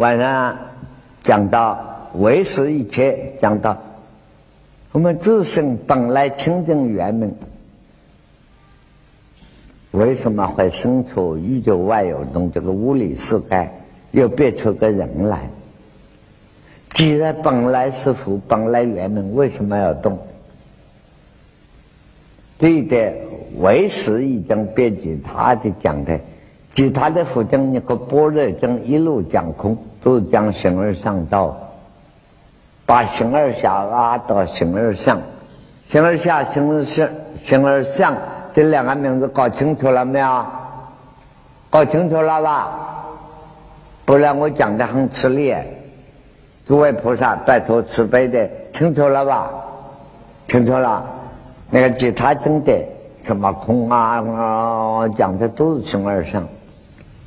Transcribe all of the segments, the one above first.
晚上讲到为识一切，讲到我们自身本来清净圆满，为什么会生出宇宙万有中这个物理世界，又变出个人来？既然本来是佛，本来圆满，为什么要动？这一点为识已经编辑他的讲的，其他的佛经你和般若经一路讲空，都讲形而上道，把形而下拉到形而上，形而下、形而上、形而上这两个名字搞清楚了没有？搞清楚了吧？不然我讲的很吃力。诸位菩萨，拜托慈悲的，清楚了吧？清楚了。那个其他经典，什么空啊，讲的都是形而上、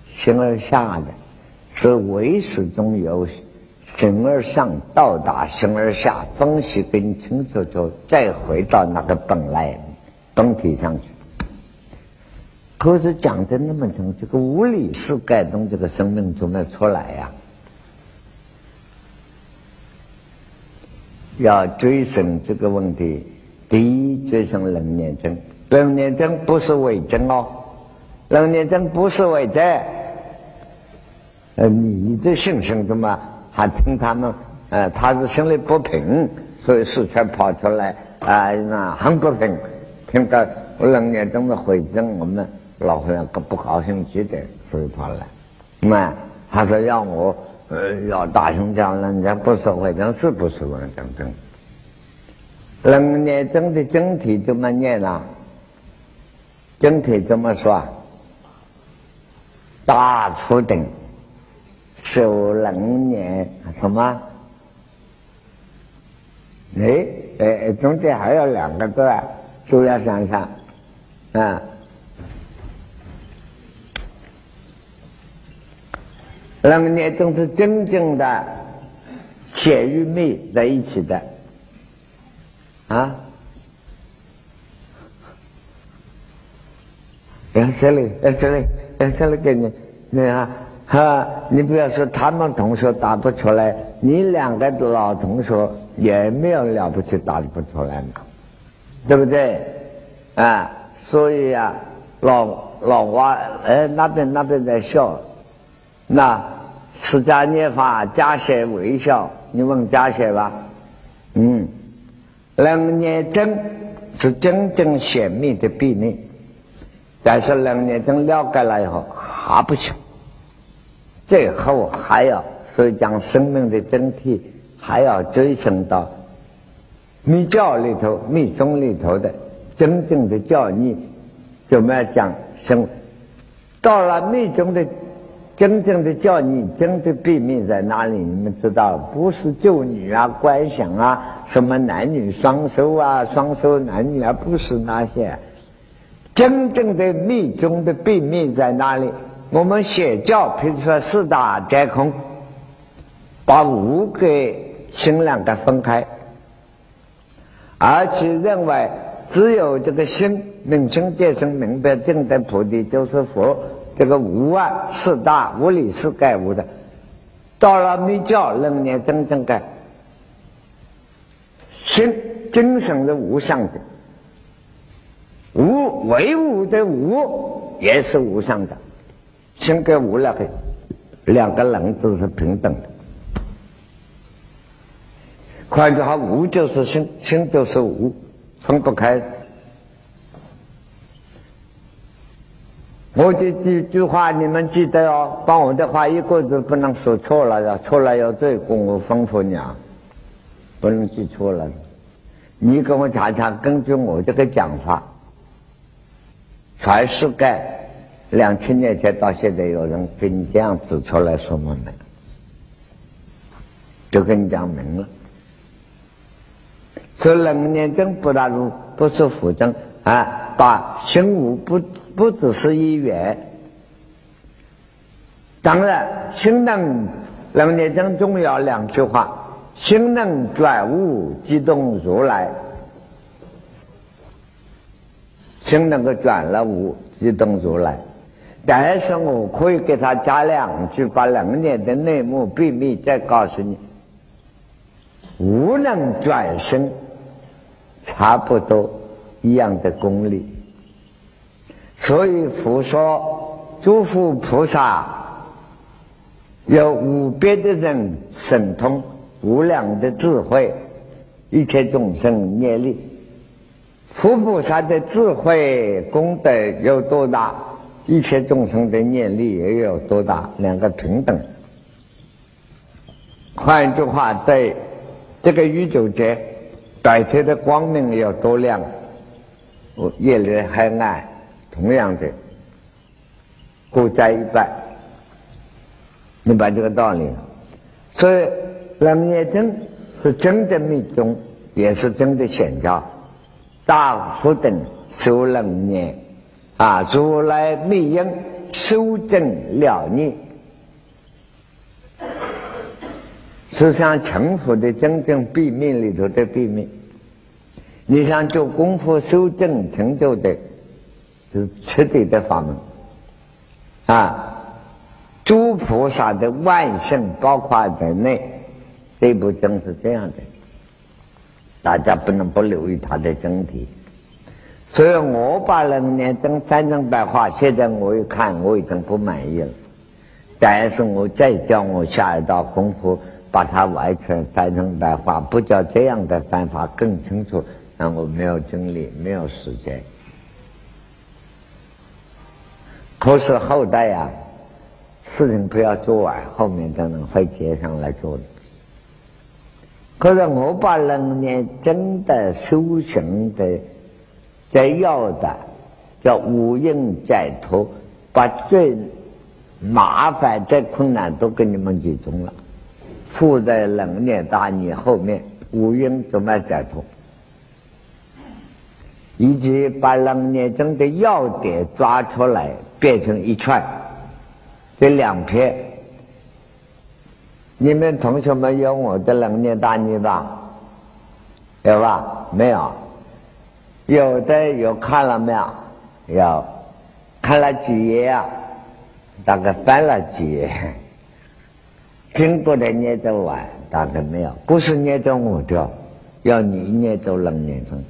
形而下的，是唯识中有形而上到达形而下，分析更清楚之后，再回到那个本来本体上去。可是讲的那么清，这个物理是改动这个生命怎么出来呀？要追寻这个问题，第一追寻人念真，人念真不是伪真哦，人念真不是伪真。呃，你的心情怎么还听他们？呃，他是心里不平，所以事全跑出来啊，那很不平。听到人念真的回真，我们老和尚可不高兴极的，所以跑来。那他说要我。呃，要大声讲，人家不说会真，是不说会真真。人念真的整体怎么念呢？整体怎么说？大初等，受人念什么？哎哎，中间还有两个字，都要想想啊。人念中是真正的血与昧在一起的啊！哎，这里，哎，这里，哎，这里给你，你看，哈，你不要说他们同学答不出来，你两个老同学也没有了不起答不出来嘛，对不对？啊，所以呀，老老外，哎，那边那边在笑。那释迦念法加些微笑，你问加些吧。嗯，人念真是真正显密的秘密，但是人念真了解了以后还不行，最后还要所以讲生命的真谛还要追寻到密教里头、密宗里头的真正的教义，怎么样讲？生到了密宗的。真正的教义，真的秘密在哪里？你们知道，不是救女啊、观想啊、什么男女双收啊、双收男女啊，不是那些。真正的密宗的秘密在哪里？我们写教，譬如说四大皆空，把五个心两个分开，而且认为只有这个心明心见性明白正等菩提就是佛。这个无啊，四大无理是盖无的，到了密教，人念真正盖心精神的无相的，无唯物的无也是无相的，心跟无两个两个人字是平等的。换句话，无就是心，心就是无，分不开。我这几句话你们记得哦，把我的话一个字不能说错了，要错了要罪过，我吩咐你啊，不能记错了。你跟我查查，根据我这个讲法，全世界两千年前到现在有人给你这样指出来说明没？就跟你讲明了。说人念经不大如不是佛经啊，把心无不。不只是一元，当然，心能能念经重要两句话：心能转物，即动如来；心能够转了物，即动如来。但是我可以给他加两句，把楞严的内幕秘密再告诉你。无能转生，差不多一样的功力。所以佛说，诸佛菩萨有无边的人神通，无量的智慧，一切众生业力。佛菩萨的智慧功德有多大？一切众生的念力也有多大，两个平等。换一句话，对这个宇宙间白天的光明有多亮，夜里黑暗同样的各在一半。明白这个道理？所以楞严经是真的密宗，也是真的显教。大福等修楞严。啊！如来密因修正了念，是像成佛的真正秘密里头的秘密。你想做功夫修正成就的，是彻底的法门。啊！诸菩萨的万圣包括在内，这部经是这样的，大家不能不留意它的真谛。所以我把楞严经翻成白话，现在我一看，我已经不满意了。但是我再叫我下一道功夫，把它完全翻成白话，不叫这样的翻法更清楚，那我没有精力，没有时间。可是后代呀，事情不要做完，后面的人会接上来做的。可是我把楞严真的修行的。在要的叫五蕴解脱，把最麻烦、最困难都给你们集中了，附在冷念大逆后面，五蕴怎么解脱？以及把冷念中的要点抓出来，变成一串，这两篇，你们同学们有我的冷念大逆吧？有吧？没有。有的有看了没有？有看了几页啊？大概翻了几页。经过的念咒完，大概没有。不是念着我的，要你念着能念中。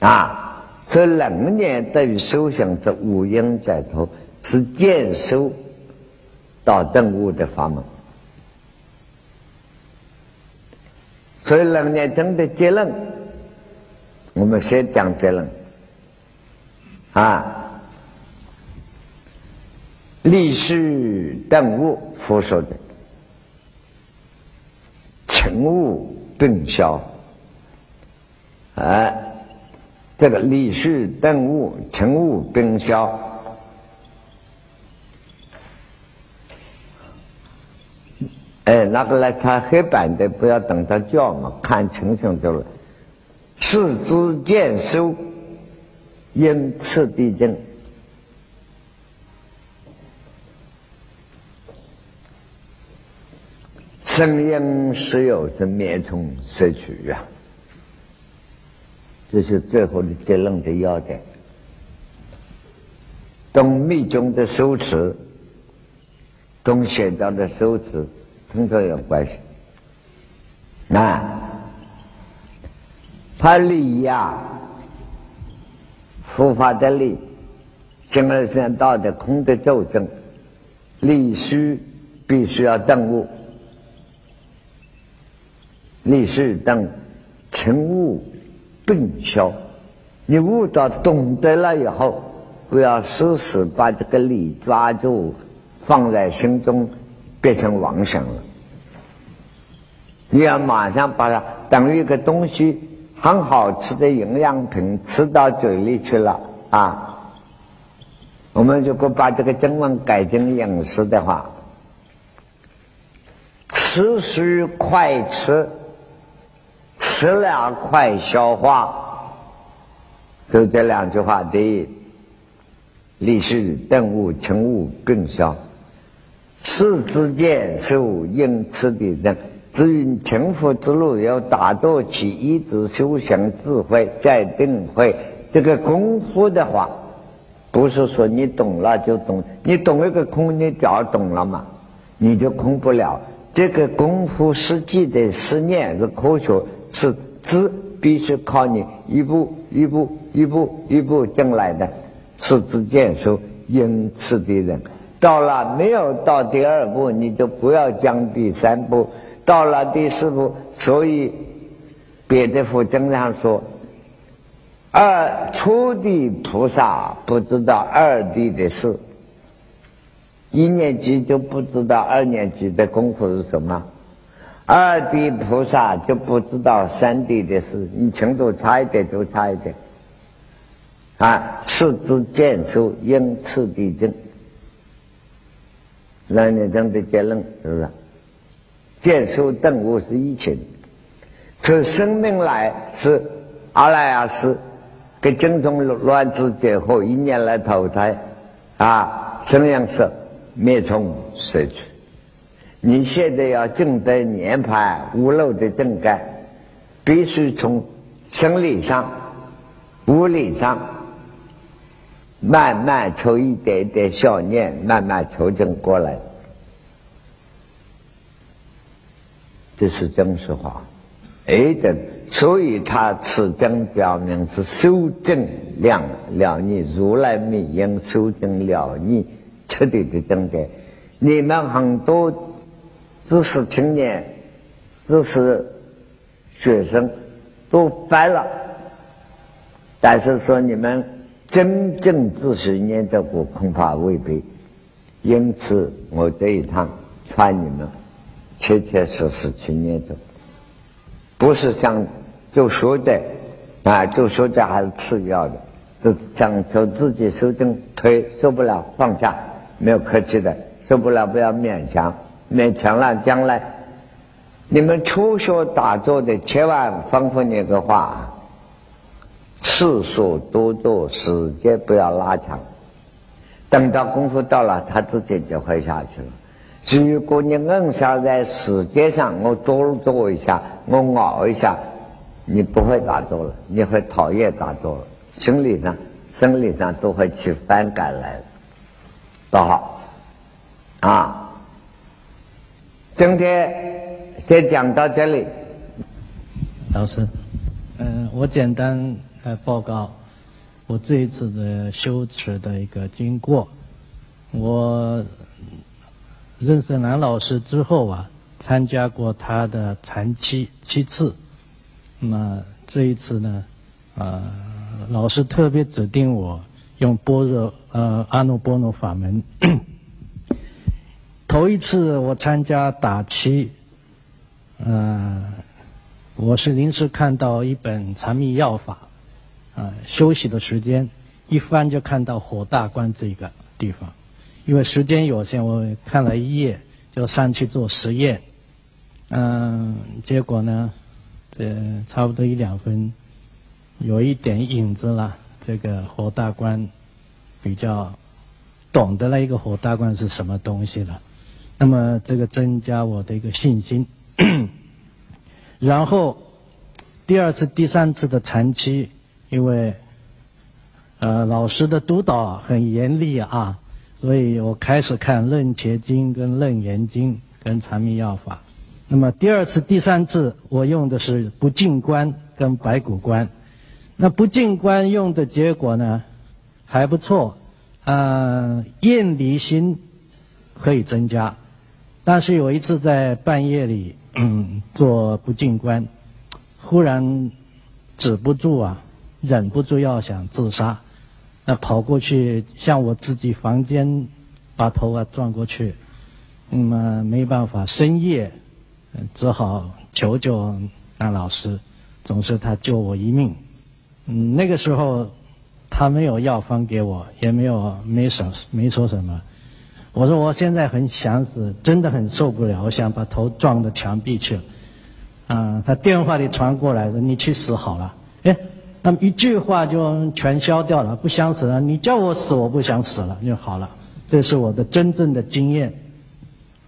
啊，所以能念等于修行是五阴在头，是见修到顿悟的法门。所以能念中的结论。我们先讲结论啊，立世顿悟，佛说的，成悟顿消，啊，这个立世顿悟，成悟顿消，哎，那个来看黑板的，不要等他叫嘛，看成形就了。四肢见收，因次地震。生因实有是灭从摄取呀，这是最后的结论的要点。懂密宗的修持，跟显教的修持，通常有关系。那。他理呀，佛法的理，形而上道的空的咒证，理须必须要顿悟，理须等成悟顿消。你悟到懂得了以后，不要时时把这个理抓住，放在心中，变成妄想了。你要马上把它等于一个东西。很好吃的营养品吃到嘴里去了啊！我们如果把这个经文改成饮食的话，吃需快吃，吃了快消化，就这两句话：第一，立世顿悟成悟更消；四之见受因此的人。至于成佛之路，要打坐起一直修行智慧，再定慧。这个功夫的话，不是说你懂了就懂，你懂一个空，你脚懂了嘛，你就空不了。这个功夫实际的实念是科学，是知必须靠你一步一步一步一步进来的，是知见受因此的人。到了没有到第二步，你就不要讲第三步。到了第四步，所以别的佛经上说。二初地菩萨不知道二地的事，一年级就不知道二年级的功夫是什么，二地菩萨就不知道三地的事，你程度差一点就差一点。啊，次之见受因次地正，让你这的结论是不是？见受顿悟是一起的，从生命来是阿赖耶识。跟精中卵子结合，一年来投胎，啊，生养色灭虫死去。你现在要正得涅槃无漏的正感，必须从生理上、物理上慢慢抽一点点小念，慢慢求证过来。这是真实话。哎的，所以他此经表明是修正了了你如来密因，修正了你彻底的正解。你们很多知识青年、知识学生都翻了，但是说你们真正知识念这个恐怕未必。因此，我这一趟劝你们切切实实去念咒。不是想就说这，啊，就说这还是次要的，是想求自己受正推受不了放下，没有客气的，受不了不要勉强，勉强了将来，你们初学打坐的千万吩咐你个话，次数多做，时间不要拉长，等到功夫到了，他自己就会下去了。如果你硬想在时间上，我多做一下，我熬一下，你不会打坐了，你会讨厌打坐了，心理上、生理上都会起反感来了。不好啊！今天先讲到这里。老师，嗯，我简单来报告我这一次的修持的一个经过，我。认识南老师之后啊，参加过他的禅七七次。那么这一次呢，啊，老师特别指定我用般若呃阿耨波罗法门。头一次我参加打七，呃，我是临时看到一本禅密要法，啊，休息的时间一翻就看到火大关这个地方。因为时间有限，我看了一页就上去做实验，嗯，结果呢，这差不多一两分，有一点影子了。这个火大关比较懂得了一个火大关是什么东西了，那么这个增加我的一个信心。然后第二次、第三次的禅期，因为呃老师的督导很严厉啊。所以我开始看《楞伽经》跟《楞严经》跟禅密要法。那么第二次、第三次我用的是不净观跟白骨观。那不净观用的结果呢还不错，啊，厌离心可以增加。但是有一次在半夜里嗯做不净观，忽然止不住啊，忍不住要想自杀。那跑过去向我自己房间，把头啊转过去，那么没办法，深夜，只好求救那老师，总是他救我一命。嗯，那个时候他没有药方给我，也没有没说没说什么。我说我现在很想死，真的很受不了，我想把头撞到墙壁去。啊，他电话里传过来说你去死好了。哎。那么一句话就全消掉了，不想死了。你叫我死，我不想死了就好了。这是我的真正的经验。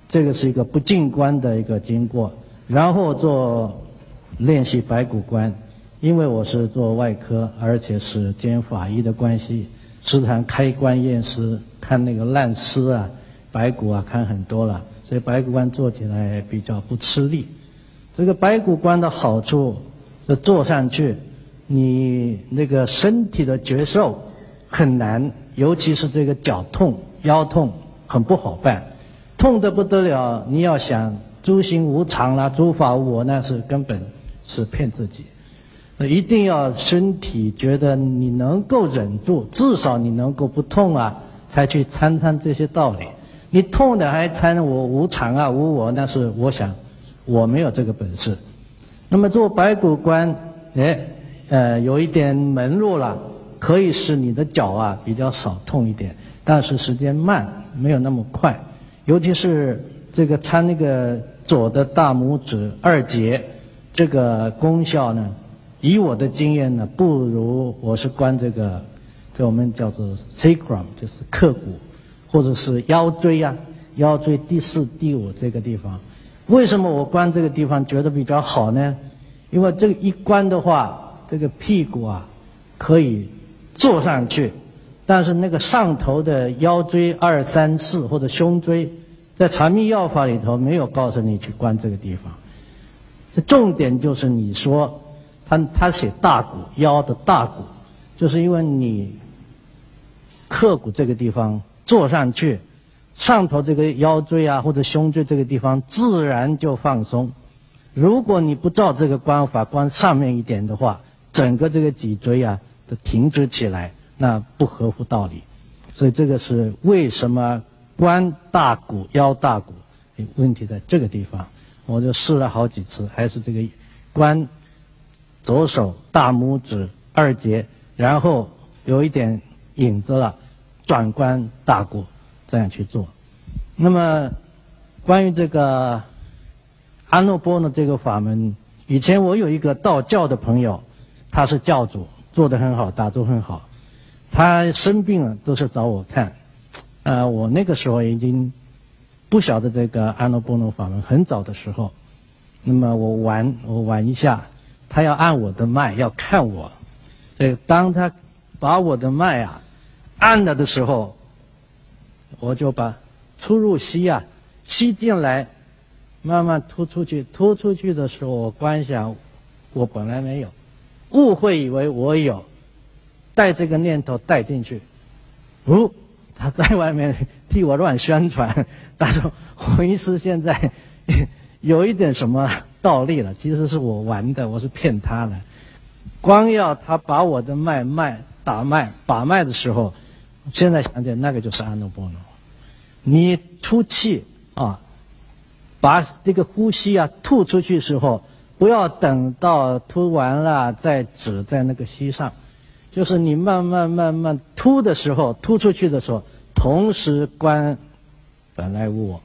这个是一个不进观的一个经过，然后做练习白骨观。因为我是做外科，而且是兼法医的关系，时常开棺验尸，看那个烂尸啊、白骨啊，看很多了，所以白骨观做起来比较不吃力。这个白骨观的好处，这坐上去，你那个身体的觉受很难，尤其是这个脚痛、腰痛，很不好办，痛得不得了。你要想诸行无常啦、诸法无我，那是根本是骗自己。一定要身体觉得你能够忍住，至少你能够不痛啊，才去参参这些道理。你痛的还参我无常啊、无我，那是我想。我没有这个本事。那么做白骨观，哎，呃，有一点门路了，可以使你的脚啊比较少痛一点，但是时间慢，没有那么快。尤其是这个参那个左的大拇指二节，这个功效呢，以我的经验呢，不如我是关这个，这我们叫做 sacrum，就是刻骨，或者是腰椎啊，腰椎第四、第五这个地方。为什么我关这个地方觉得比较好呢？因为这个一关的话，这个屁股啊可以坐上去，但是那个上头的腰椎二三四或者胸椎，在禅密药法里头没有告诉你去关这个地方。这重点就是你说他他写大骨腰的大骨，就是因为你刻骨这个地方坐上去。上头这个腰椎啊，或者胸椎这个地方，自然就放松。如果你不照这个关法，关上面一点的话，整个这个脊椎啊都停止起来，那不合乎道理。所以这个是为什么关大骨、腰大骨？问题在这个地方。我就试了好几次，还是这个关左手大拇指二节，然后有一点影子了，转关大骨。这样去做。那么，关于这个阿诺波呢这个法门，以前我有一个道教的朋友，他是教主，做的很好，打坐很好。他生病了都是找我看。呃，我那个时候已经不晓得这个阿诺波罗法门，很早的时候。那么我玩我玩一下，他要按我的脉，要看我。所以当他把我的脉啊按了的时候。我就把出入吸啊吸进来，慢慢吐出去。吐出去的时候，我观想，我本来没有，误会以为我有，带这个念头带进去。哦，他在外面替我乱宣传，他说洪医师现在有一点什么道理了。其实是我玩的，我是骗他的。光要他把我的脉脉打脉把脉的时候。现在想起来，那个就是阿耨波罗。你出气啊，把这个呼吸啊吐出去时候，不要等到吐完了再止在那个息上，就是你慢慢慢慢吐的时候，吐出去的时候，同时观本来无我。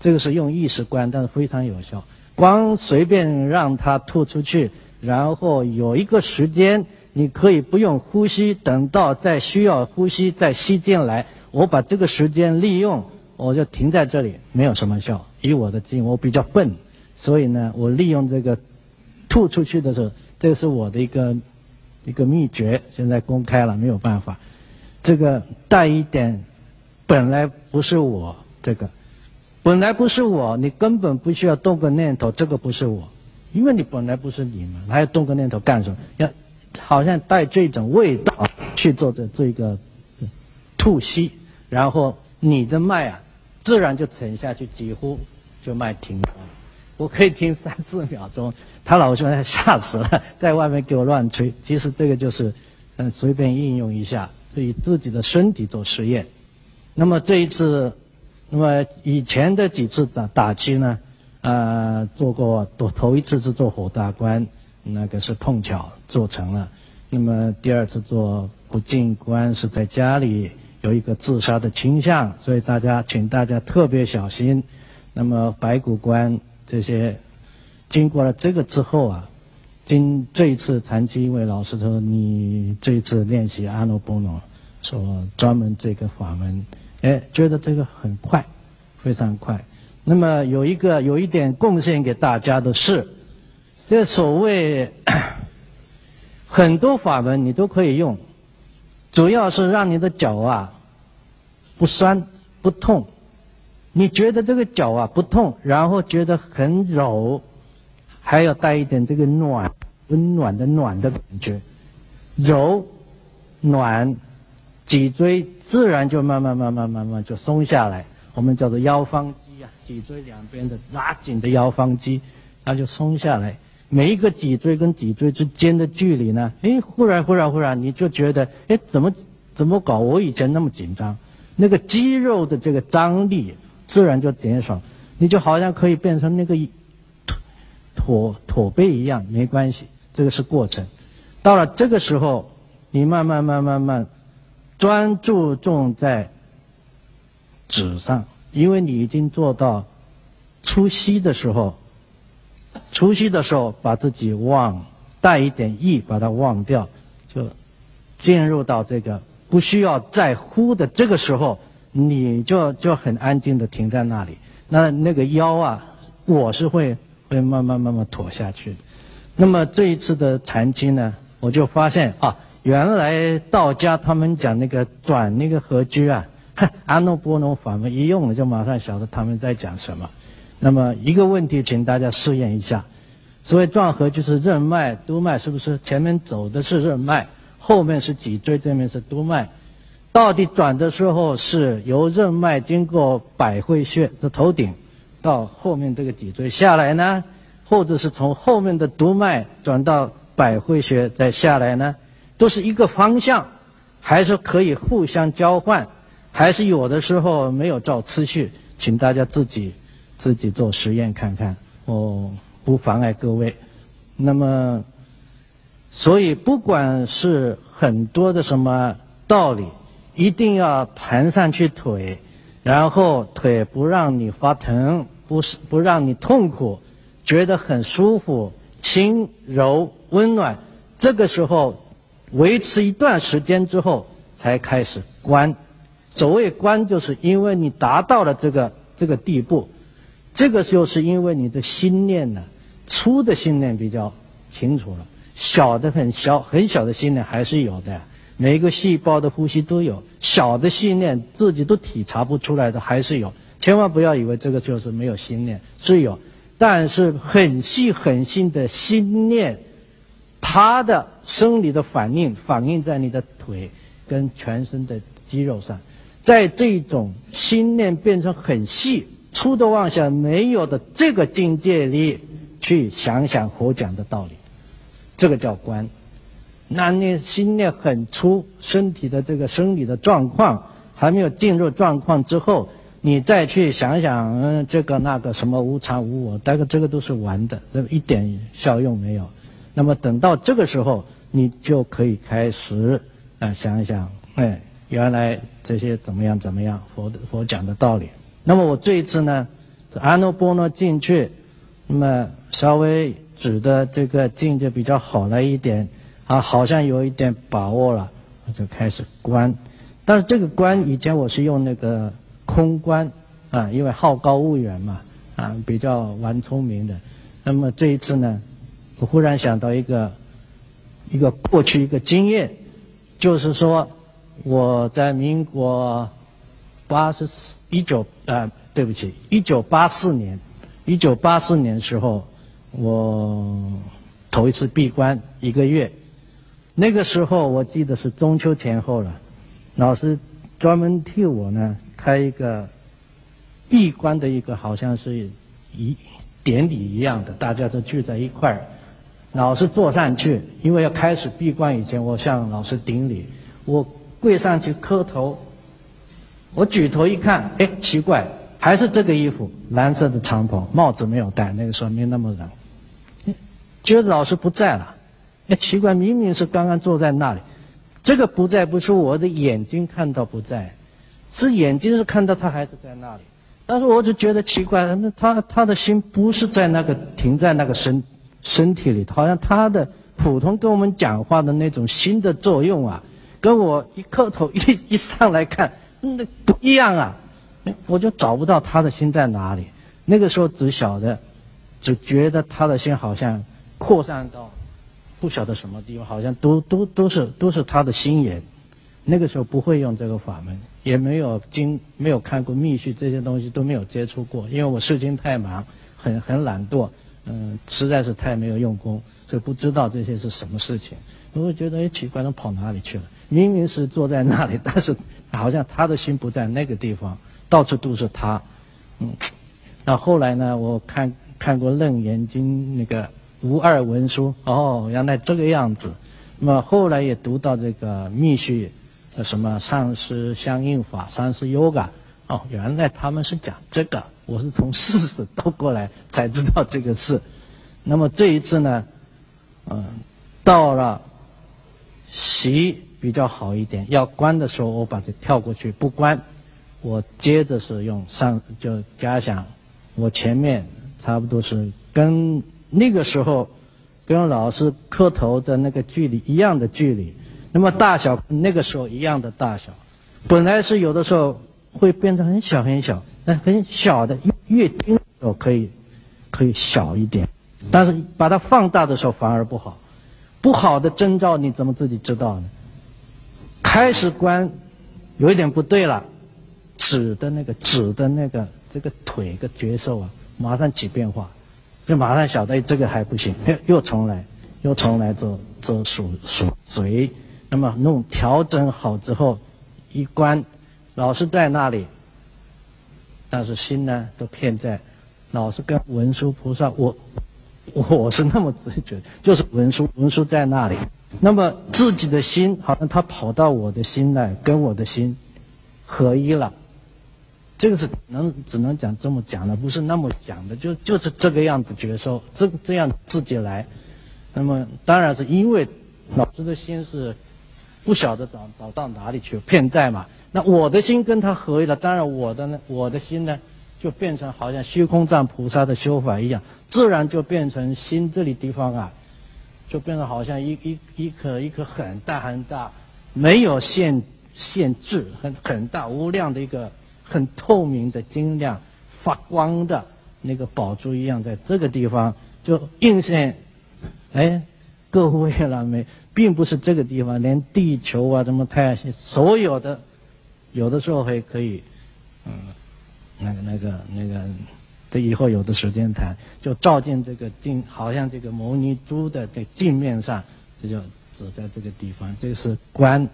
这个是用意识观，但是非常有效。光随便让它吐出去，然后有一个时间。你可以不用呼吸，等到再需要呼吸再吸进来。我把这个时间利用，我就停在这里，没有什么效。以我的经我比较笨，所以呢，我利用这个吐出去的时候，这是我的一个一个秘诀。现在公开了，没有办法。这个带一点，本来不是我，这个本来不是我，你根本不需要动个念头，这个不是我，因为你本来不是你嘛，还要动个念头干什么？要。好像带这种味道去做的这个吐息，然后你的脉啊，自然就沉下去，几乎就脉停了。我可以听三四秒钟，他老兄吓死了，在外面给我乱吹。其实这个就是嗯随便应用一下，对自己的身体做实验。那么这一次，那么以前的几次打打击呢，呃，做过头头一次是做火大关。那个是碰巧做成了，那么第二次做不进关是在家里有一个自杀的倾向，所以大家请大家特别小心。那么白骨关这些，经过了这个之后啊，今这一次长期因为老师说你这一次练习阿耨波罗，说专门这个法门，哎，觉得这个很快，非常快。那么有一个有一点贡献给大家的是。这所谓很多法门你都可以用，主要是让你的脚啊不酸不痛。你觉得这个脚啊不痛，然后觉得很柔，还要带一点这个暖、温暖的暖的感觉，柔、暖，脊椎自然就慢慢、慢慢、慢慢就松下来。我们叫做腰方肌啊，脊椎两边的拉紧的腰方肌，它就松下来。每一个脊椎跟脊椎之间的距离呢，哎，忽然、忽然、忽然，你就觉得，哎，怎么怎么搞？我以前那么紧张，那个肌肉的这个张力。自然就减少，你就好像可以变成那个驼驼驼背一样，没关系，这个是过程。到了这个时候，你慢慢慢慢慢专注重在纸上，因为你已经做到出息的时候，出息的时候把自己忘带一点意，把它忘掉，就进入到这个不需要再呼的这个时候。你就就很安静的停在那里，那那个腰啊，我是会会慢慢慢慢驼下去的。那么这一次的禅期呢，我就发现啊，原来道家他们讲那个转那个合居啊，阿耨波罗法门一用了就马上晓得他们在讲什么。那么一个问题，请大家试验一下，所谓转合就是任脉、督脉，是不是前面走的是任脉，后面是脊椎，这面是督脉？到底转的时候是由任脉经过百会穴的头顶，到后面这个脊椎下来呢，或者是从后面的督脉转到百会穴再下来呢？都是一个方向，还是可以互相交换？还是有的时候没有照次序？请大家自己自己做实验看看，我不妨碍各位。那么，所以不管是很多的什么道理。一定要盘上去腿，然后腿不让你发疼，不是不让你痛苦，觉得很舒服、轻柔、温暖。这个时候维持一段时间之后，才开始关。所谓关，就是因为你达到了这个这个地步，这个就是因为你的心念呢，粗的心念比较清楚了，小的很小很小的心念还是有的。每一个细胞的呼吸都有小的信念，自己都体察不出来的还是有。千万不要以为这个就是没有心念，是有，但是很细很细的心念，它的生理的反应反映在你的腿跟全身的肌肉上，在这种心念变成很细粗的妄想没有的这个境界里，去想想佛讲的道理，这个叫观。那你心念很粗，身体的这个生理的状况还没有进入状况之后，你再去想想，嗯，这个那个什么无常无我，大概这个都是玩的，那一点效用没有。那么等到这个时候，你就可以开始啊想一想，哎，原来这些怎么样怎么样，佛佛讲的道理。那么我这一次呢，阿耨波罗进去，那么稍微指的这个境界比较好了一点。啊，好像有一点把握了，我就开始观。但是这个观以前我是用那个空观，啊，因为好高骛远嘛，啊，比较玩聪明的。那么这一次呢，我忽然想到一个一个过去一个经验，就是说我在民国八十四一九啊，对不起，一九八四年，一九八四年时候，我头一次闭关一个月。那个时候我记得是中秋前后了，老师专门替我呢开一个闭关的一个好像是一典礼一样的，大家都聚在一块儿，老师坐上去，因为要开始闭关以前，我向老师顶礼，我跪上去磕头，我举头一看，哎，奇怪，还是这个衣服，蓝色的长袍，帽子没有戴，那个时候没那么冷，觉得老师不在了。奇怪，明明是刚刚坐在那里，这个不在不是我的眼睛看到不在，是眼睛是看到他还是在那里，但是我就觉得奇怪，那他他的心不是在那个停在那个身身体里，好像他的普通跟我们讲话的那种心的作用啊，跟我一磕头一一上来看，那不一样啊，我就找不到他的心在哪里。那个时候只晓得，只觉得他的心好像扩散到。不晓得什么地方，好像都都都是都是他的心眼，那个时候不会用这个法门，也没有经没有看过密续这些东西都没有接触过，因为我事情太忙，很很懒惰，嗯，实在是太没有用功，所以不知道这些是什么事情。我会觉得哎奇怪，他跑哪里去了？明明是坐在那里，但是好像他的心不在那个地方，到处都是他。嗯，那后来呢？我看看过《楞严经》那个无二文书，哦，原来这个样子。那么后来也读到这个密续。什么上师相应法、上师 yoga，哦，原来他们是讲这个，我是从事实倒过来才知道这个事。那么这一次呢，嗯，到了习比较好一点，要关的时候我把这跳过去不关，我接着是用上就假想，我前面差不多是跟那个时候跟老师磕头的那个距离一样的距离。那么大小那个时候一样的大小，本来是有的时候会变成很小很小，但很小的越轻的时候可以可以小一点，但是把它放大的时候反而不好。不好的征兆你怎么自己知道呢？开始观有一点不对了，指的那个指的那个这个腿个觉受啊，马上起变化，就马上晓得这个还不行，又又重来，又重来做做数数随。那么弄调整好之后，一关，老是在那里，但是心呢都骗在，老是跟文殊菩萨，我我是那么直觉，就是文殊文殊在那里，那么自己的心好像他跑到我的心来，跟我的心合一了，这个是能只能讲这么讲的，不是那么讲的，就就是这个样子觉受，这这样自己来，那么当然是因为老师的心是。不晓得找找到哪里去骗债嘛？那我的心跟他合一了，当然我的呢，我的心呢，就变成好像虚空藏菩萨的修法一样，自然就变成心这里地方啊，就变成好像一一一颗一颗很大很大，没有限限制，很很大无量的一个很透明的晶亮发光的那个宝珠一样，在这个地方就映现，哎，各位了没？并不是这个地方，连地球啊，什么太阳系，所有的，有的时候还可以，嗯，那个、那个、那个，这以后有的时间谈，就照进这个镜，好像这个摩尼珠的这镜面上，这就指在这个地方，这是观。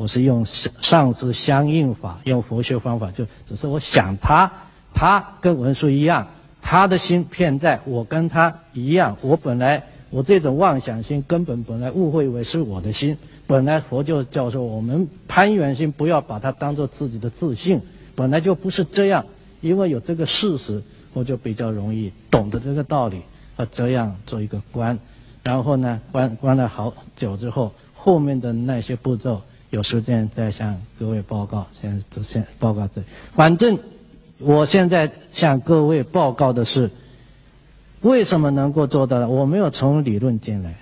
我是用上师相应法，用佛学方法，就只是我想他，他跟文殊一样，他的心骗在我跟他一样，我本来。我这种妄想心根本本来误会为是我的心，本来佛就教授我们攀缘心不要把它当做自己的自信，本来就不是这样，因为有这个事实，我就比较容易懂得这个道理，啊，这样做一个观，然后呢，观观了好久之后，后面的那些步骤有时间再向各位报告，先先报告这，反正我现在向各位报告的是。为什么能够做到呢？我没有从理论进来，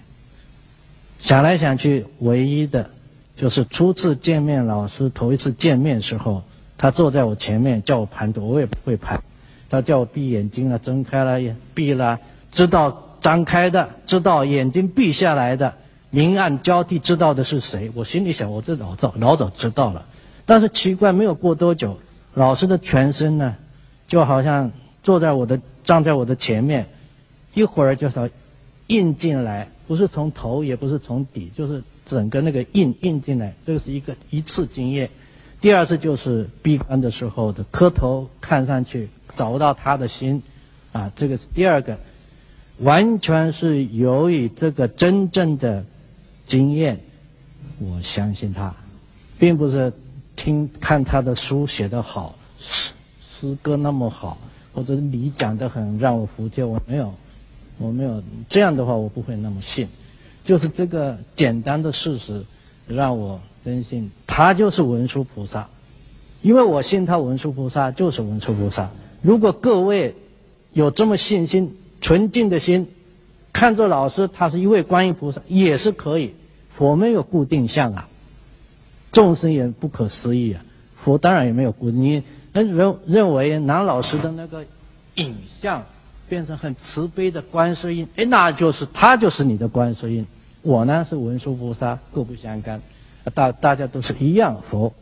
想来想去，唯一的，就是初次见面老师头一次见面时候，他坐在我前面叫我盘腿，我也不会盘，他叫我闭眼睛了，睁开了眼，闭了，知道张开的，知道眼睛闭下来的，明暗交替，知道的是谁？我心里想，我这老早老早知道了，但是奇怪，没有过多久，老师的全身呢，就好像坐在我的站在我的前面。一会儿就是印进来，不是从头，也不是从底，就是整个那个印印进来。这个是一个一次经验。第二次就是闭关的时候的磕头，看上去找不到他的心，啊，这个是第二个，完全是由于这个真正的经验，我相信他，并不是听看他的书写得好，诗诗歌那么好，或者你讲的很让我服帖，我没有。我没有这样的话，我不会那么信。就是这个简单的事实，让我真信他就是文殊菩萨，因为我信他文殊菩萨就是文殊菩萨。如果各位有这么信心、纯净的心，看着老师他是一位观音菩萨也是可以。佛没有固定相啊，众生也不可思议啊。佛当然也没有固定。你认认为南老师的那个影像？变成很慈悲的观世音，哎，那就是他就是你的观世音。我呢是文殊菩萨，各不相干。大大家都是一样佛，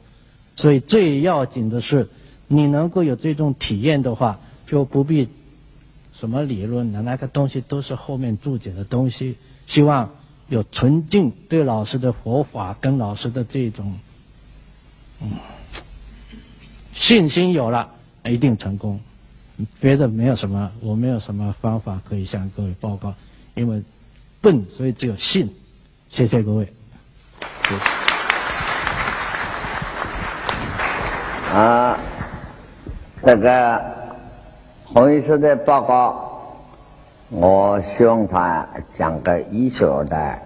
所以最要紧的是，你能够有这种体验的话，就不必什么理论的，那个东西都是后面注解的东西。希望有纯净对老师的佛法跟老师的这种，嗯，信心有了，一定成功。别的没有什么，我没有什么方法可以向各位报告，因为笨，所以只有信。谢谢各位。啊，这个洪医师的报告，我希望他讲个医学的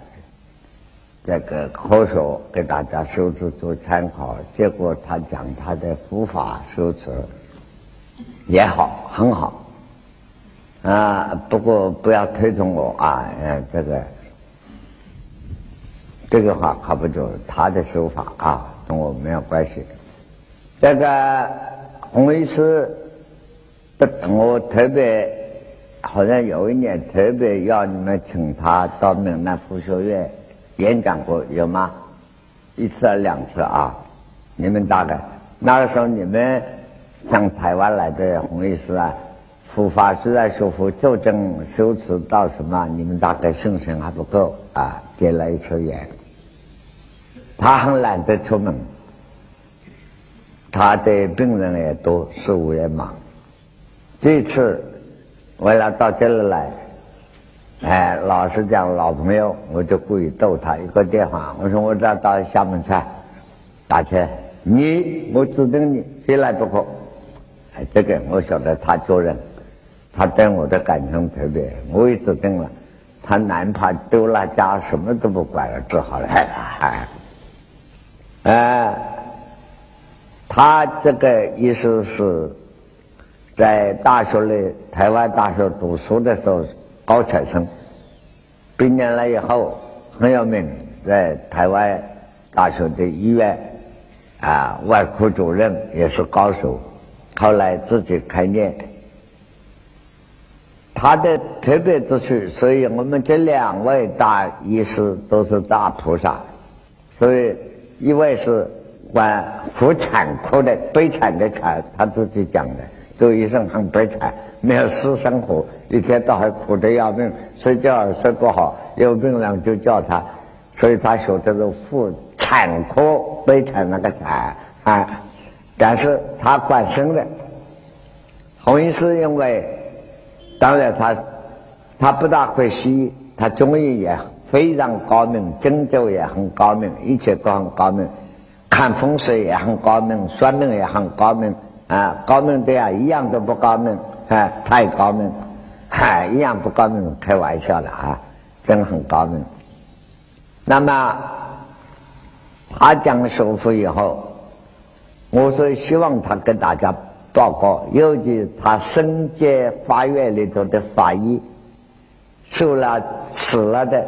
这个科学给大家修持做参考。结果他讲他的佛法修持也好，很好。啊，不过不要推崇我啊，嗯，这个。这个话靠不住，他的手法啊，跟我没有关系。这个洪医师，我特别好像有一年特别要你们请他到闽南佛学院演讲过，有吗？一次还两次啊？你们大概那个时候你们像台湾来的红医师啊，佛法虽然学佛就证修持到什么，你们大概信心还不够啊，结了一次缘。他很懒得出门，他的病人也多，事务也忙。这次为了到这里来，哎，老实讲，老朋友，我就故意逗他一个电话。我说我这到厦门去，打车，你我指定你非来不可。哎，这个我晓得他做人，他对我的感情特别，我也指定了。他哪怕丢了家，什么都不管了，只好来了。啊，他这个意思是，在大学里，台湾大学读书的时候，高材生，毕业了以后很有名，在台湾大学的医院啊，外科主任也是高手，后来自己开店。他的特别之处，所以我们这两位大医师都是大菩萨，所以。一位是管妇产科的，悲惨的惨，他自己讲的，做医生很悲惨，没有私生活，一天到晚苦得要命，睡觉也睡不好，有病人就叫他，所以他学的是妇产科悲惨那个惨啊，但是他管生的，洪医师因为，当然他他不大会西医，他中医也。非常高明，针灸也很高明，一切都很高明，看风水也很高明，算命也很高明啊！高明的呀，一样都不高明啊！太高明，嗨，一样不高明，开玩笑的啊！真很高明。那么他讲修复以后，我说希望他跟大家报告，尤其他升阶法院里头的法医，受了死了的。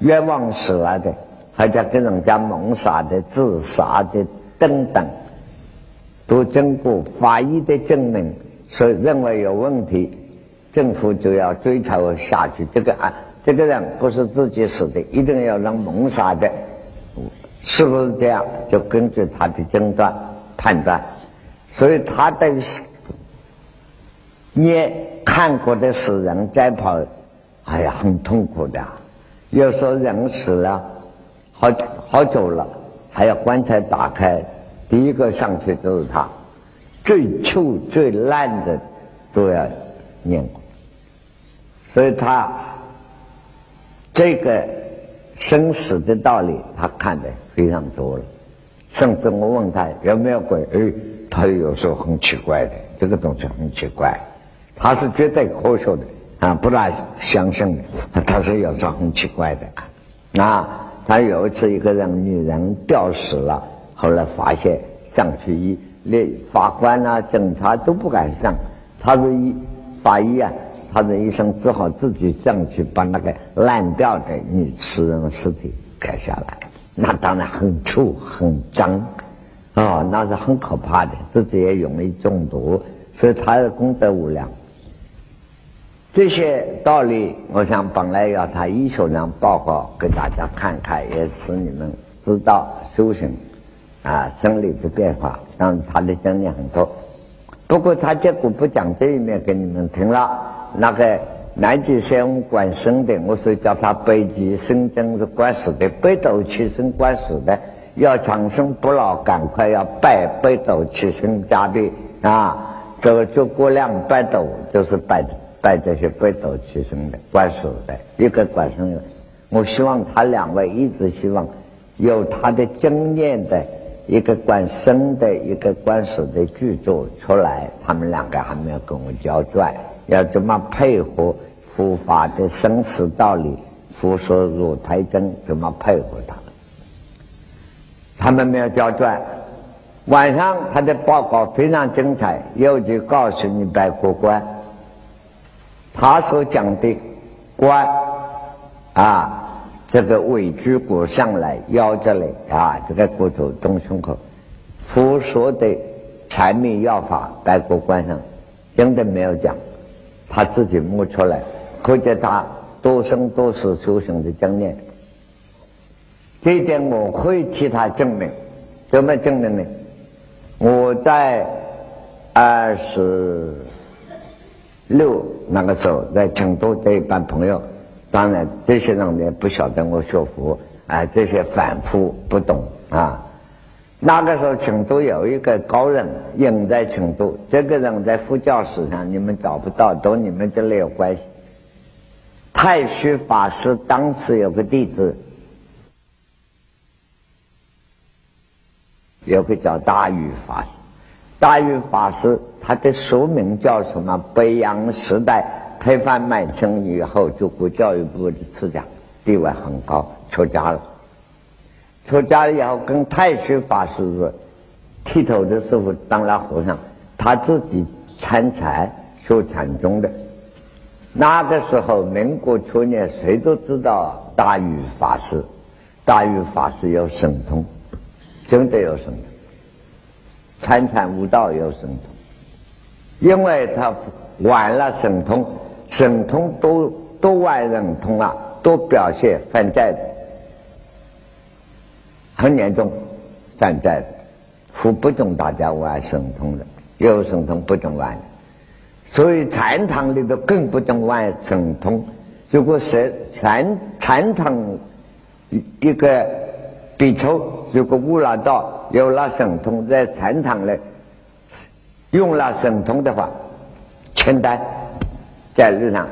冤枉死了的，或者跟人家谋杀的、自杀的等等，都经过法医的证明，所以认为有问题，政府就要追查下去。这个啊，这个人不是自己死的，一定要让谋杀的，是不是这样？就根据他的诊断判断。所以他的你看过的死人再跑，哎呀，很痛苦的。有时候人死了，好好久了，还要棺材打开，第一个上去就是他，最臭最烂的都要念，所以他这个生死的道理，他看的非常多了。甚至我问他有没有鬼，哎，他有时候很奇怪的，这个东西很奇怪，他是绝对科学的。啊，不大相信的，他说有时候很奇怪的。啊，他有一次一个人女人吊死了，后来发现上去一连法官啊、警察都不敢上，他是一法医啊，他的医生只好自己上去把那个烂掉的女死人的尸体割下来，那当然很臭很脏，啊，那是很可怕的，自己也容易中毒，所以他的功德无量。这些道理，我想本来要他医学上报告给大家看看，也使你们知道修行啊，生理的变化，当然他的经验很多。不过他结果不讲这一面给你们听了。那个南极仙管生的，我说叫他北极生真是管死的，北斗七星管死的，要长生不老，赶快要拜北斗七星加倍啊！这个诸葛亮拜斗就是拜拜这些北斗七星的管死的，一个管生的。我希望他两位一直希望有他的经验的一个管生的一个管死的剧作出来，他们两个还没有跟我交转。要怎么配合佛法的生死道理？佛说如台真，怎么配合他？他们没有交转。晚上他的报告非常精彩，又就告诉你白骨观，他所讲的观啊，这个尾椎骨上来腰这里啊，这个骨头动胸口，佛说的禅密药法白骨观上真的没有讲。他自己摸出来，可见他多生多世修行的经验。这一点我可以替他证明。怎么证明呢？我在二十六那个时候在成都这一班朋友，当然这些人呢不晓得我学佛，啊，这些反复不懂啊。那个时候，成都有一个高人，隐在成都。这个人在佛教史上你们找不到，都你们这里有关系。太虚法师当时有个弟子，有个叫大禹法师。大禹法师他的书名叫什么？北洋时代推翻满清以后，就国教育部的次长，地位很高，出家了。出家了以后，跟太虚法师是剃头的师傅当了和尚，他自己参禅修禅宗的。那个时候，民国初年，谁都知道大禹法师。大禹法师有神通，真的有神通，参禅悟道有神通，因为他玩了神通，神通都都玩神通啊，都表现反债的。很严重，反债的，福不准大家玩神通的，有神通不准玩，所以禅堂里头更不准玩神通。如果是禅禅堂一一个比丘，如果悟了道，有了神通，在禅堂里用了神通的话，签单在日上，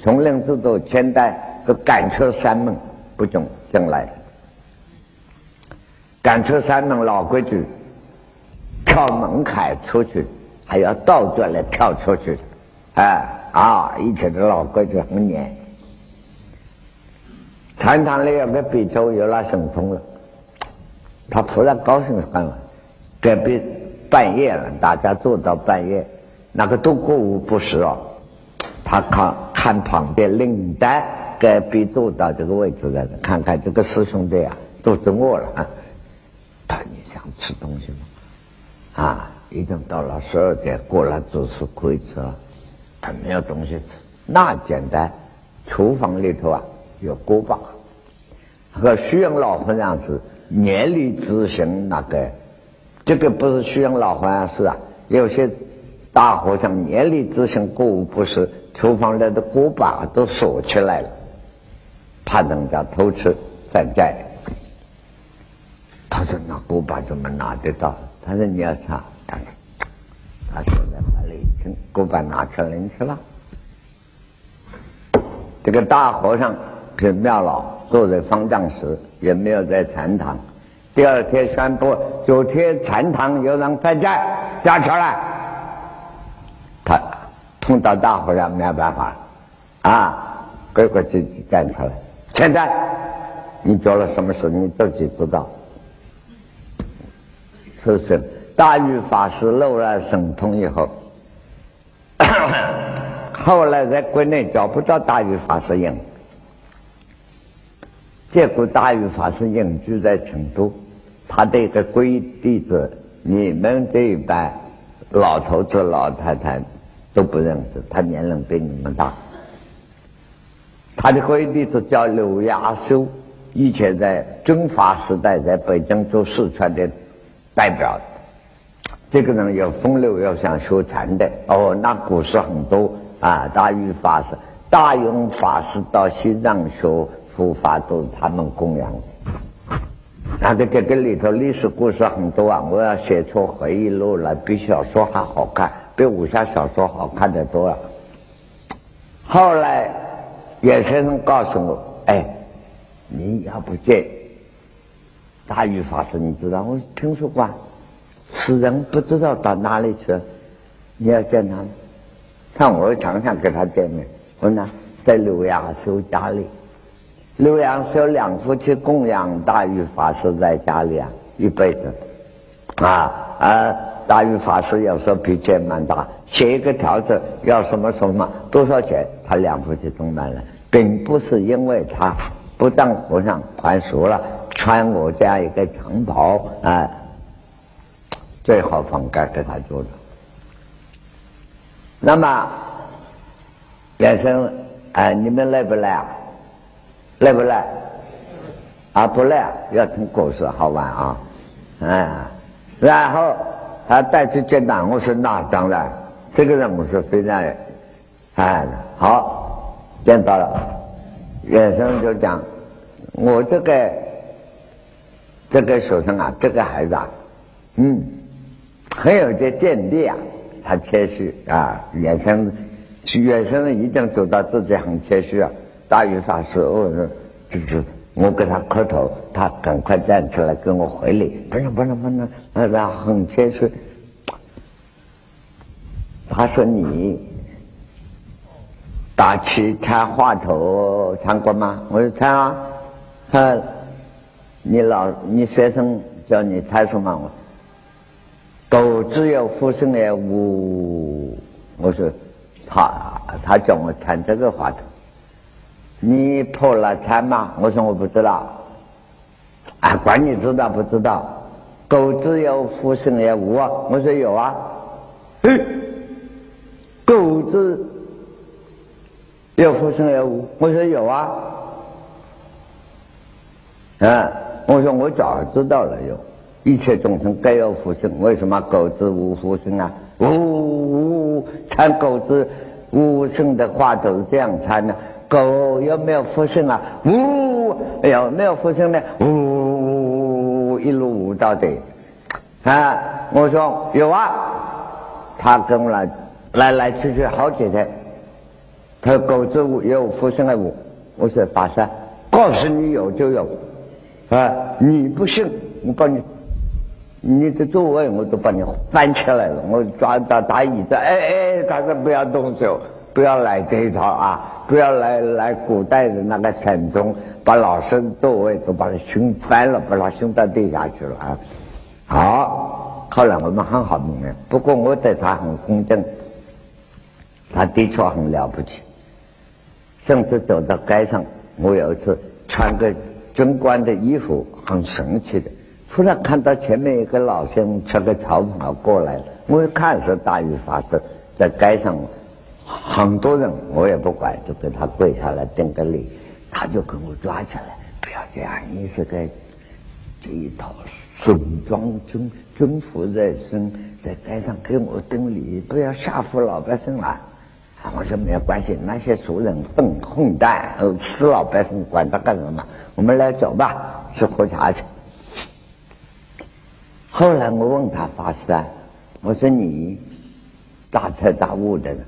从人之道签单是赶出山门，不准进来。赶出山门老规矩，跳门槛出去，还要倒转来跳出去，哎啊！以前的老规矩很严。禅堂里有个比丘有了神通了，他突然高兴很了。隔壁半夜了，大家坐到半夜，那个都过午不食哦。他看看旁边领带，隔壁坐到这个位置来看看这个师兄弟啊，肚子饿了啊。他你想吃东西吗？啊，已经到了十二点过了，就是可以吃了。他没有东西吃，那简单。厨房里头啊有锅巴，和虚云老和尚是年力执行那个。这个不是虚云老和尚是啊，有些大和尚年力执行过午不食，厨房里的锅巴都锁起来了，怕人家偷吃反债。他说：“那锅巴怎么拿得到？”他说：“你要查。”他说：“ 他现在把了一听，锅巴拿出来去了。”这个大和尚是庙老，坐在方丈室，也没有在禅堂。第二天宣布：昨天禅堂有人犯债，站出来。碰到大和尚没有办法，啊，乖乖就站出来。现在你做了什么事，你自己知道。就是大禹法师漏了神通以后，后来在国内找不到大禹法师影，结果大禹法师隐居在成都，他的一个皈弟子，你们这一班老头子老太太都不认识，他年龄比你们大。他的皈弟子叫刘亚修，以前在军阀时代在北京做四川的代表。这个人有风流，又想学禅的哦，那故事很多啊。大禹法师、大勇法师到西藏学佛法，都是他们供养的。那个这个里头历史故事很多啊，我要写出回忆录来，比小说还好看，比武侠小说好看的多了。后来，有些人告诉我：“哎，你要不见大禹法师，你知道？我听说过，死人不知道到哪里去了，你要见他。看我常常跟他见面。我呢，在浏阳修家里。”浏阳是有两夫妻供养大禹法师在家里啊，一辈子，啊啊！大禹法师有时候脾气也蛮大，写一个条子要什么什么多少钱，他两夫妻都买了，并不是因为他不当和尚还俗了，穿我家一个长袍啊，最好房盖给他做的。那么，先生，哎，你们累不累啊？累不累？啊，不累，要听故事好玩啊！哎，然后他带去见党，我说那当然，这个人我是非常哎好，见到了，原生就讲我这个这个学生啊，这个孩子啊，嗯，很有点见地啊，他谦虚啊，远生远生一定走到自己很谦虚啊。大禹法师，我说就是我给他磕头，他赶快站起来跟我回礼。不能不能不能，他很谦虚。他说你打七参话头参过吗？我说参啊。他你老你学生叫你参什么？我狗只有福生也无。我说他他叫我参这个话头。你破了参吗？我说我不知道，啊，管你知道不知道？狗子有福生也无啊？我说有啊，嘿，狗子有福生也无？我说有啊，啊，我说我早知道了有，一切众生皆有福生，为什么狗子无福生啊？呜呜，参狗子无生的话都是这样参的。狗有没有复生啊？呜，有没有复生呢？呜，一路呜到底。啊，我说有啊。他跟我来来来去去好几天。他说狗子有复生的无？我说法师，告诉你有就有。啊，你不信，我把你你的座位我都把你翻起来了，我抓到打椅子，哎哎，他说不要动手。不要来这一套啊！不要来来古代的那个禅宗，把老师座位都把他熏翻了，把他熏到地下去了啊！好，后来我们很好明白。不过我对他很公正，他的确很了不起。甚至走到街上，我有一次穿个军官的衣服，很神气的，突然看到前面一个老先生穿个草袍过来了，我一看是大禹法师在街上。很多人我也不管，就给他跪下来顶个礼，他就给我抓起来，不要这样，你是个这一套顺装军军服在身，在街上给我顶礼，不要吓唬老百姓了。我说没有关系，那些俗人混混蛋，死老百姓管他干什么？我们来走吧，去喝茶去。后来我问他法师啊，我说你大彻大悟的人。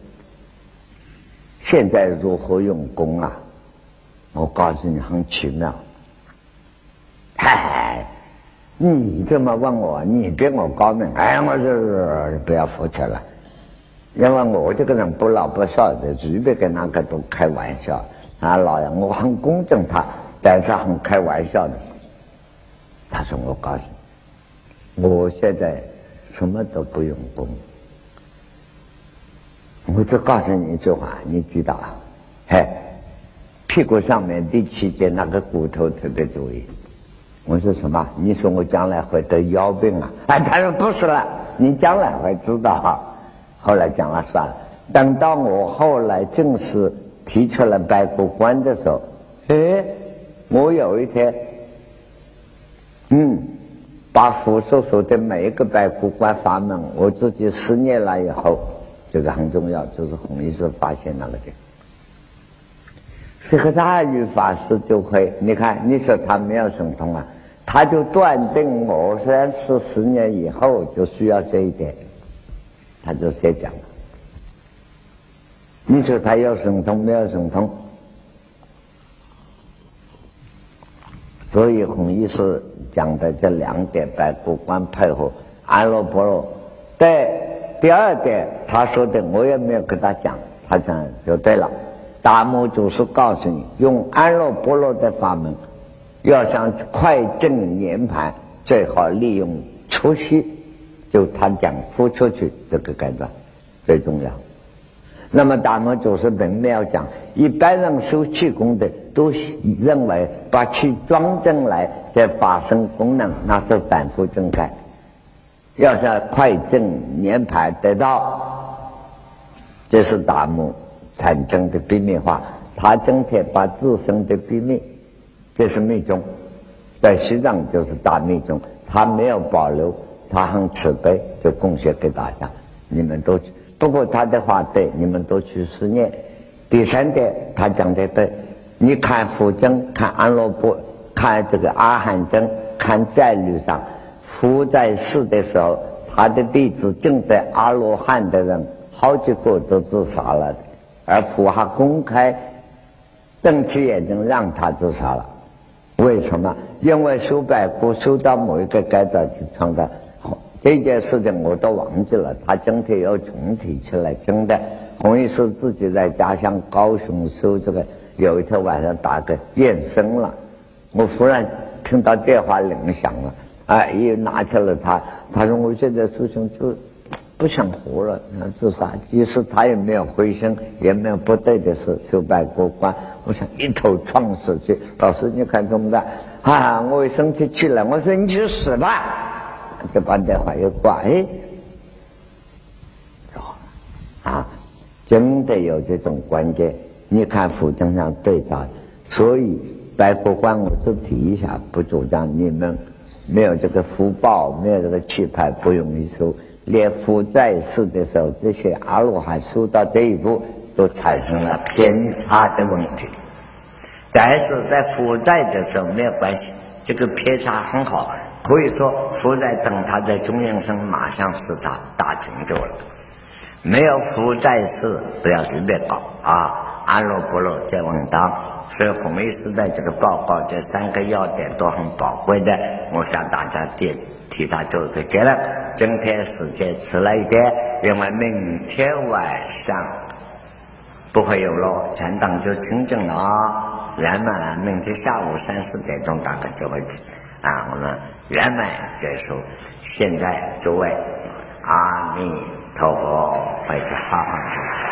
现在如何用功啊？我告诉你，很奇妙。嗨，你这么问我，你比我高明。哎，我说不要服气了，因为我这个人不老不少的，随便跟哪个都开玩笑。啊，老杨，我很公正他，但是很开玩笑的。他说：“我告诉你，我现在什么都不用功。”我就告诉你一句话，你知道啊？嘿，屁股上面第七节那个骨头特别注意。我说什么？你说我将来会得腰病啊？哎，他说不是了，你将来会知道。后来讲了算了。等到我后来正式提出来白骨观的时候，哎，我有一天，嗯，把佛所说的每一个白骨观法门，我自己思念了以后，这个很重要，就是弘一师发现那个点。这个大禹法师就会，你看，你说他没有神通啊，他就断定我三四十年以后就需要这一点，他就先讲了。你说他有神通没有神通？所以弘一师讲的这两点白骨观配合安乐波罗，对第二点他说的我也没有跟他讲，他讲就对了。达摩祖师告诉你，用安乐波罗的法门，要想快正涅盘，最好利用出息，就他讲呼出去这个阶段最重要。那么达摩祖师并没有讲，一般人修气功的都认为把气装进来再发生功能，那是反复正开。要想快正涅盘得到，这是大摩。产生的秘密化，他整天把自身的秘密，这是密宗，在西藏就是大密宗，他没有保留，他很慈悲，就贡献给大家。你们都去，不过他的话对，你们都去思念。第三点，他讲的对，你看佛经，看安乐波，看这个阿含经，看在律上，佛在世的时候，他的弟子正在阿罗汉的人，好几个都自杀了。而佛还公开瞪起眼睛让他自杀了，为什么？因为修百骨修到某一个阶段就创造这件事情我都忘记了。他今天要重提起来，真的。洪医师自己在家乡高雄修这个，有一天晚上打个验生了，我忽然听到电话铃响了，哎，一拿起了他，他说我现在出行就。不想活了，想自杀。即使他也没有灰心，也没有不对的事，就拜过关。我想一头撞死去。老师，你看怎么办？啊，我一生气气了，我说你去死吧！就把电话一挂。哎，走了。啊，真的有这种关键。你看佛经上对照，所以拜过关，我只提一下，不主张你们没有这个福报，没有这个气派，不容易修。连佛在世的时候，这些阿罗汉修到这一步，都产生了偏差的问题。但是在佛在的时候没有关系，这个偏差很好，可以说佛在等他在中阴身，马上使他大成就了。没有佛在世，不要随便搞啊！阿罗波罗在稳当，所以弘一师的这个报告，这三个要点都很宝贵的，我向大家点。替他做个结论。今天时间迟了一点，因为明天晚上不会有了，全党就清净了啊！圆满了，明天下午三四点钟大概就会啊，我们圆满结束。现在诸位，阿弥陀佛，回去好好